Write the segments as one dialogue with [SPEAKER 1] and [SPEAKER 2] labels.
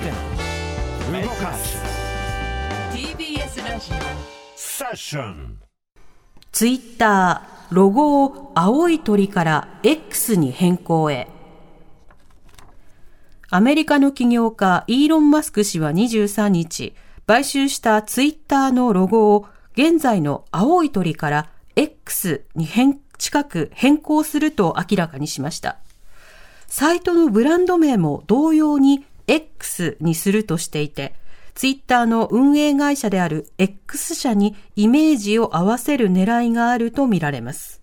[SPEAKER 1] て動かす
[SPEAKER 2] TBS ラジ
[SPEAKER 1] セッション
[SPEAKER 3] ツイッター、ロゴを青い鳥から X に変更へ。アメリカの起業家イーロン・マスク氏は23日、買収したツイッターのロゴを現在の青い鳥から X に変近く変更すると明らかにしました。サイトのブランド名も同様に X にするとしていて、ツイッターの運営会社である X 社にイメージを合わせる狙いがあるとみられます。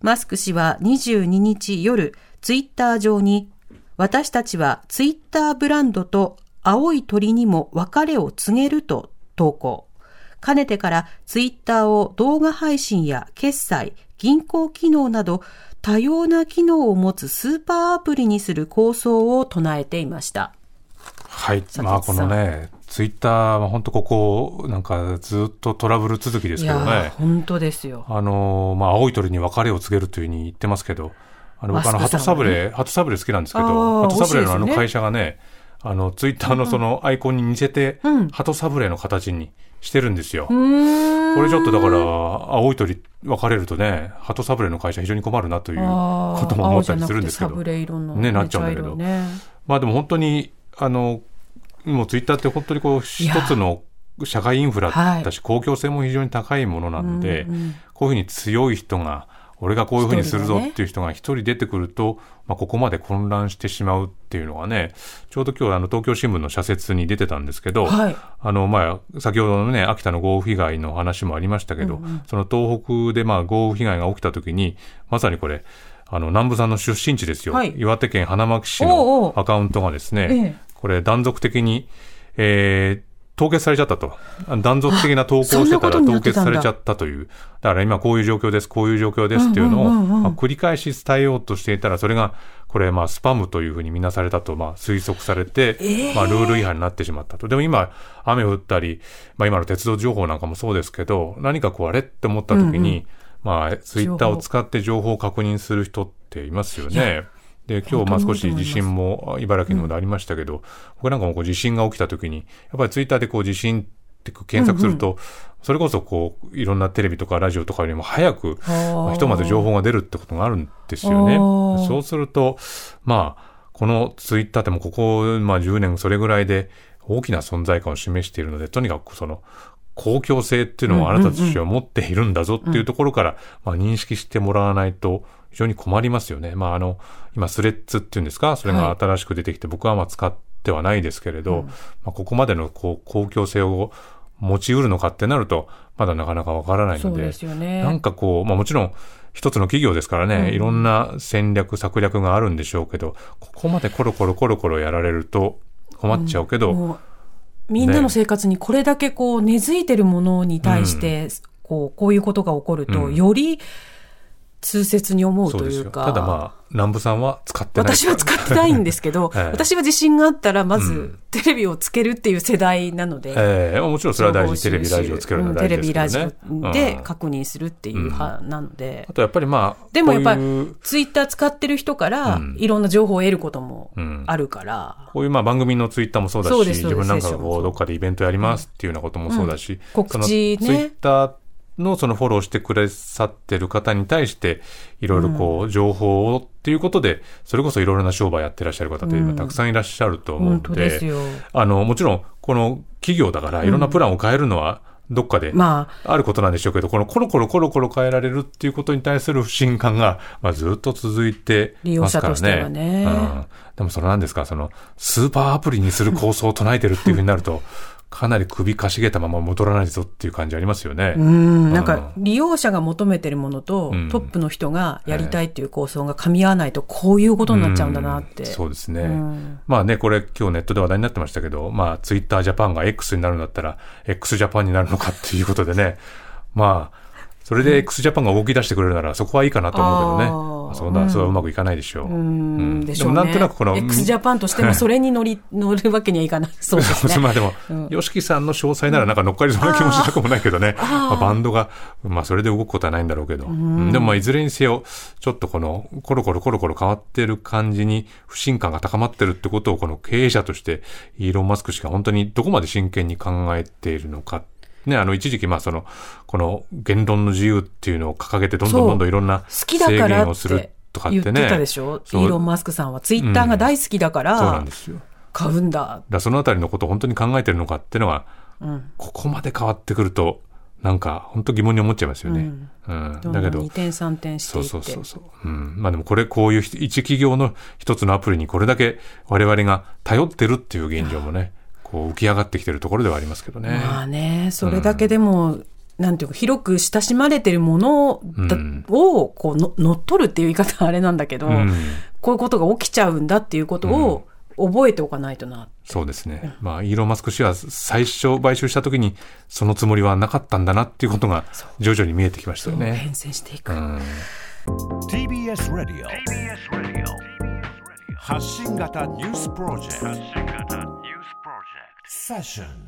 [SPEAKER 3] マスク氏は22日夜、ツイッター上に、私たちはツイッターブランドと青い鳥にも別れを告げると投稿。かねてからツイッターを動画配信や決済、銀行機能など多様な機能を持つスーパーアプリにする構想を唱えていました。
[SPEAKER 4] はい。まあ、このね、ツイッターは本当ここ、なんかずっとトラブル続きですけどね
[SPEAKER 3] ー、。本当ですよ。
[SPEAKER 4] あのーまあ、青い鳥に別れを告げるというふうに言ってますけど、あの、僕あの、
[SPEAKER 3] マスクさんはね
[SPEAKER 4] ハトサブレー、ハトサブレー好きなんですけ
[SPEAKER 3] あ
[SPEAKER 4] ど、
[SPEAKER 3] ー
[SPEAKER 4] ハトサブレーのあの会社がね、あの、ツイッターのそのアイコンに似せて、
[SPEAKER 3] うん
[SPEAKER 4] ハトサブレーの形にしてるんですよ。これちょっとだから、青い鳥分かれるとね、ハトサブレーの会社非常に困るなということも思ったりするんですけど。ねなっちゃうんだけど。
[SPEAKER 3] ね
[SPEAKER 4] まあでも本当に、あの、もうツイッターって本当にこう、一つの社会インフラだし、公共性も非常に高いものなので、
[SPEAKER 3] うんうん。
[SPEAKER 4] こういうふうに強い人が、俺がこういうふうにするぞっていう人が一人出てくると、まあ、ここまで混乱してしまうっていうのがね、ちょうど今日あの東京新聞の社説に出てたんですけど、
[SPEAKER 3] はい。
[SPEAKER 4] あの、まあ、先ほどのね、秋田の豪雨被害の話もありましたけど、その東北でまあ豪雨被害が起きた時に、まさにこれ、あの、南部さんの出身地ですよ。
[SPEAKER 3] はい。
[SPEAKER 4] 岩手県花巻市
[SPEAKER 3] おうおう。
[SPEAKER 4] のアカウントがですね、
[SPEAKER 3] ええ。
[SPEAKER 4] これ断続的に、えー凍結されちゃったと。あ断続的な投稿してたら凍結されちゃったという。だから今こういう状況です、こういう状況ですっていうのを、繰り返し伝えようとしていたら、それが、これまあスパムというふうに見なされたと、まあ推測されて、まあルール違反になってしまったと。でも今、雨降ったり、まあ今の鉄道情報なんかもそうですけど、何かこうあれって思った時に、まあツイッターを使って情報を確認する人っていますよね。で、今日まあ少し地震も茨城の方でありましたけど、僕なんかもこう地震が起きた時に、やっぱりツイッターでこう地震って検索すると、それこそこう、いろんなテレビとかラジオとかよりも早く、まあひとまず情報が出るってことがあるんですよね。そうすると、まあ、このツイッターってもうここ、まあ10年それぐらいで大きな存在感を示しているので、とにかくその、公共性っていうのをあなたたちは持っているんだぞっていうところから、まあ認識してもらわないと非常に困りますよね。まああの、今スレッズっていうんですか？それが新しく出てきて、僕はまあ使ってはないですけれど、まあここまでのこう公共性を持ち得るのかってなると、まだなかなかわからないので、
[SPEAKER 3] ですよね。
[SPEAKER 4] なんかこう、まあもちろん、一つの企業ですからね、いろんな戦略、策略があるんでしょうけど、ここまでコロコロコロコロやられると困っちゃうけど、
[SPEAKER 3] もうみんなの生活にこれだけこう根付いてるものに対して、こうこういうことが起こると、
[SPEAKER 4] うん。
[SPEAKER 3] より痛切に思う。というか。
[SPEAKER 4] ただまあ、南部さんは使ってない。
[SPEAKER 3] 私は使ってないんですけど、
[SPEAKER 4] は い
[SPEAKER 3] 私は自信があったら、まず
[SPEAKER 4] うん。
[SPEAKER 3] テレビをつけるっていう世代なので、
[SPEAKER 4] ええ。もちろんそれは大事。テレビ、ラジオつけるのは
[SPEAKER 3] うん
[SPEAKER 4] 大事ですけどね。
[SPEAKER 3] テレビ、ラジオで
[SPEAKER 4] うん。
[SPEAKER 3] 確認するっていう派なので。
[SPEAKER 4] あ、とやっぱりまあ、
[SPEAKER 3] でもやっぱりツイッター使ってる人から
[SPEAKER 4] うん。
[SPEAKER 3] いろんな情報を得ることも
[SPEAKER 4] うん。
[SPEAKER 3] あるから、
[SPEAKER 4] こういうまあ番組のツイッターもそうだし、自分なんかがこうどっかでイベントやりますっていうようなこともそうだし、
[SPEAKER 3] うん。告知ね。
[SPEAKER 4] ツイッターのそのフォローしてくださってる方に対して、いろいろこう情報をっていうことで、それこそいろいろな商売やってらっしゃる方って今たくさんいらっしゃると思う
[SPEAKER 3] 本
[SPEAKER 4] ので。あの、もちろんこの企業だからいろんなプランを変えるのはどっかで、
[SPEAKER 3] まあ、
[SPEAKER 4] あることなんでしょうけど、このコロコロコロコロ変えられるっていうことに対する不信感が、まあ、ずっと続いてますからね。
[SPEAKER 3] ね
[SPEAKER 4] うん。でもそれなんですか、その、スーパーアプリにする構想を唱えてるっていうふうになると、かなり首かしげたまま戻らないぞっていう感じありますよね。
[SPEAKER 3] うん、なん
[SPEAKER 4] う
[SPEAKER 3] か利用者が求めてるものと、
[SPEAKER 4] うん
[SPEAKER 3] トップの人がやりたいっていう構想が噛み合わないと、こういうことになっちゃうんだなって。
[SPEAKER 4] うんそうですね。
[SPEAKER 3] うん
[SPEAKER 4] まあね、これ今日ネットで話題になってましたけど、まあツイッタージャパンが X になるんだったら、X ジャパンになるのかっていうことでね、まあ、それで X ジャパンが動き出してくれるならそこはいいかなと思うけどね。そんな、それはうまくいかないでしょう。
[SPEAKER 3] うんでしょうね。
[SPEAKER 4] でもなんとなくこの、
[SPEAKER 3] x ジャパンとしてもそれに乗り、乗るわけにはいかない。そうですね。
[SPEAKER 4] まあでも、ヨシキさんの詳細ならなんか乗っかりそうな気もしなくもないけどね。まあバンドが、まあそれで動くことはないんだろうけど。うんでもまあいずれにせよ、ちょっとこの、コロコロコロコロ変わってる感じに不信感が高まってるってことを、この経営者として、イーロン・マスク氏が本当にどこまで真剣に考えているのか。ね、あの、一時期、まあ、その、この言論の自由っていうのを掲げて、どんどんどんどんいろんな
[SPEAKER 3] 好きだ
[SPEAKER 4] 制
[SPEAKER 3] からっ
[SPEAKER 4] 限をする
[SPEAKER 3] て
[SPEAKER 4] とかってね。
[SPEAKER 3] 言ってたでしょ？イーロン・マスクさんは。ツイッターが大好きだか
[SPEAKER 4] そうな
[SPEAKER 3] ら
[SPEAKER 4] ん、ですよ。
[SPEAKER 3] 買うんだ。
[SPEAKER 4] だそのあたりのことを本当に考えてるのかっていうのが、
[SPEAKER 3] うん。
[SPEAKER 4] ここまで変わってくると、なんか、本当疑問に思っちゃいますよね。う
[SPEAKER 3] ん。
[SPEAKER 4] だけど
[SPEAKER 3] 2、点3点して
[SPEAKER 4] そ
[SPEAKER 3] いうって。
[SPEAKER 4] そうそうそう。うん。まあでもこれ、こういう一企業の一つのアプリにこれだけ我々が頼ってるっていう現状もね、こう浮き上がってきてるところではありますけどね。
[SPEAKER 3] まあね、それだけでも、なんていうか、広く親しまれてるものだ
[SPEAKER 4] うん
[SPEAKER 3] を、こうの、乗っ取るっていう言い方はあれなんだけど、
[SPEAKER 4] うん。
[SPEAKER 3] こういうことが起きちゃうんだっていうことを覚えておかないとな。
[SPEAKER 4] そうですね。まあ、イーロン・マスク氏は最初買収した時にそのつもりはなかったんだなっていうことが徐々に見えてきましたよね。
[SPEAKER 3] 変遷していく。
[SPEAKER 4] うん
[SPEAKER 1] TBS ラディオ発信型ニュースプロジェクトセッション